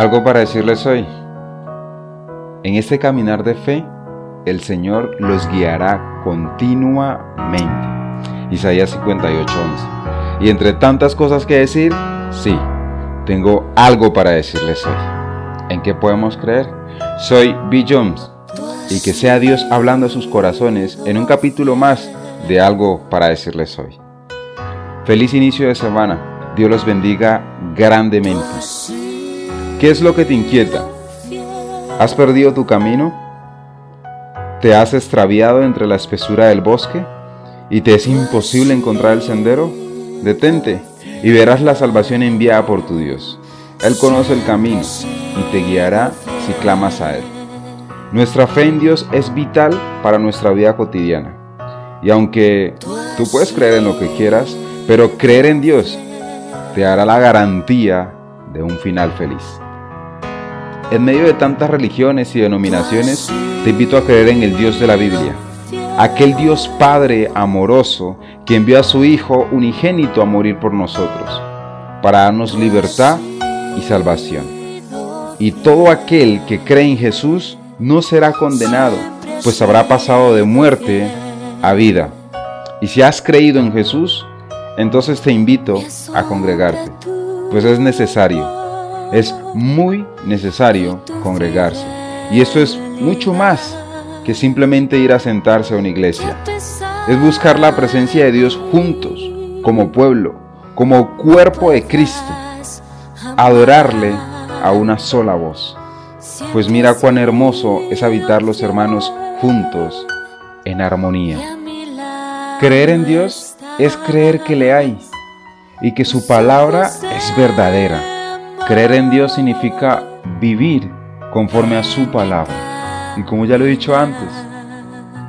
Algo para decirles hoy. En este caminar de fe, el Señor los guiará continuamente. Isaías 58:11. Y entre tantas cosas que decir, sí, tengo algo para decirles hoy. ¿En qué podemos creer? Soy B. Jones y que sea Dios hablando a sus corazones en un capítulo más de algo para decirles hoy. Feliz inicio de semana. Dios los bendiga grandemente. ¿Qué es lo que te inquieta? ¿Has perdido tu camino? ¿Te has extraviado entre la espesura del bosque y te es imposible encontrar el sendero? Detente y verás la salvación enviada por tu Dios. Él conoce el camino y te guiará si clamas a Él. Nuestra fe en Dios es vital para nuestra vida cotidiana. Y aunque tú puedes creer en lo que quieras, pero creer en Dios te hará la garantía de un final feliz. En medio de tantas religiones y denominaciones, te invito a creer en el Dios de la Biblia, aquel Dios Padre amoroso que envió a su Hijo unigénito a morir por nosotros, para darnos libertad y salvación. Y todo aquel que cree en Jesús no será condenado, pues habrá pasado de muerte a vida. Y si has creído en Jesús, entonces te invito a congregarte, pues es necesario es muy necesario congregarse. Y esto es mucho más que simplemente ir a sentarse a una iglesia. Es buscar la presencia de Dios juntos, como pueblo, como cuerpo de Cristo. Adorarle a una sola voz. Pues mira cuán hermoso es habitar los hermanos juntos en armonía. Creer en Dios es creer que le hay y que su palabra es verdadera Creer en Dios significa vivir conforme a su palabra. Y como ya lo he dicho antes,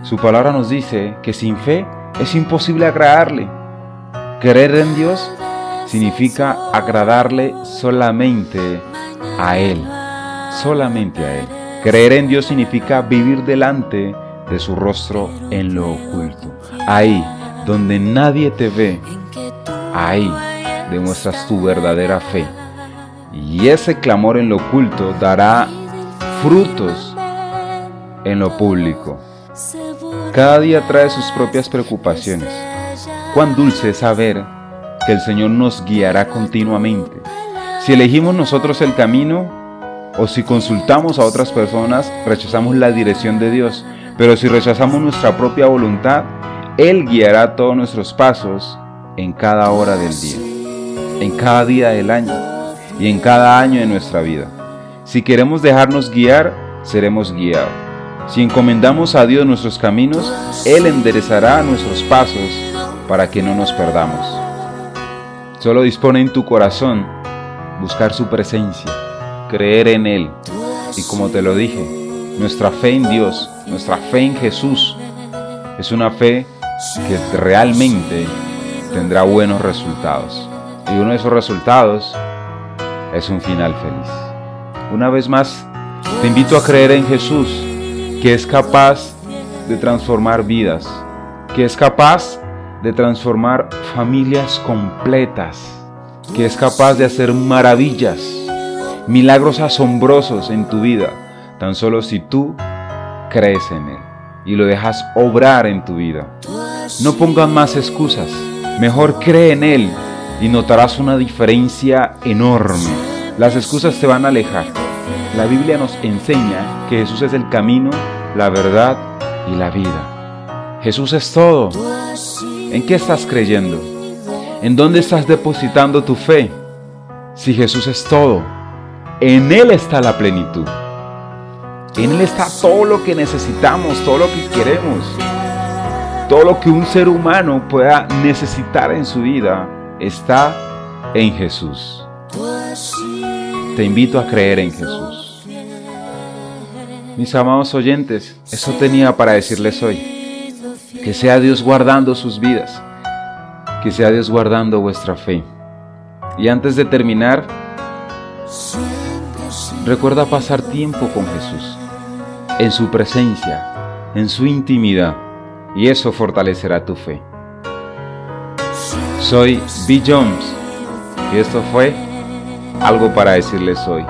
su palabra nos dice que sin fe es imposible agradarle. Creer en Dios significa agradarle solamente a Él, solamente a Él. Creer en Dios significa vivir delante de su rostro en lo oculto. Ahí, donde nadie te ve, ahí demuestras tu verdadera fe y ese clamor en lo oculto dará frutos en lo público. Cada día trae sus propias preocupaciones. Cuán dulce es saber que el Señor nos guiará continuamente. Si elegimos nosotros el camino o si consultamos a otras personas, rechazamos la dirección de Dios. Pero si rechazamos nuestra propia voluntad, Él guiará todos nuestros pasos en cada hora del día, en cada día del año y en cada año de nuestra vida. Si queremos dejarnos guiar, seremos guiados. Si encomendamos a Dios nuestros caminos, Él enderezará nuestros pasos para que no nos perdamos. Solo dispone en tu corazón buscar su presencia, creer en Él. Y como te lo dije, nuestra fe en Dios, nuestra fe en Jesús, es una fe que realmente tendrá buenos resultados. Y uno de esos resultados es un final feliz. Una vez más, te invito a creer en Jesús, que es capaz de transformar vidas, que es capaz de transformar familias completas, que es capaz de hacer maravillas, milagros asombrosos en tu vida, tan solo si tú crees en Él y lo dejas obrar en tu vida. No pongan más excusas, mejor cree en Él y notarás una diferencia enorme. Las excusas te van a alejar. La Biblia nos enseña que Jesús es el camino, la verdad y la vida. Jesús es todo. ¿En qué estás creyendo? ¿En dónde estás depositando tu fe? Si Jesús es todo, en Él está la plenitud. En Él está todo lo que necesitamos, todo lo que queremos, todo lo que un ser humano pueda necesitar en su vida está en Jesús. Te invito a creer en Jesús. Mis amados oyentes, eso tenía para decirles hoy. Que sea Dios guardando sus vidas. Que sea Dios guardando vuestra fe. Y antes de terminar, recuerda pasar tiempo con Jesús, en su presencia, en su intimidad, y eso fortalecerá tu fe. Soy B. Jones y esto fue algo para decirles hoy.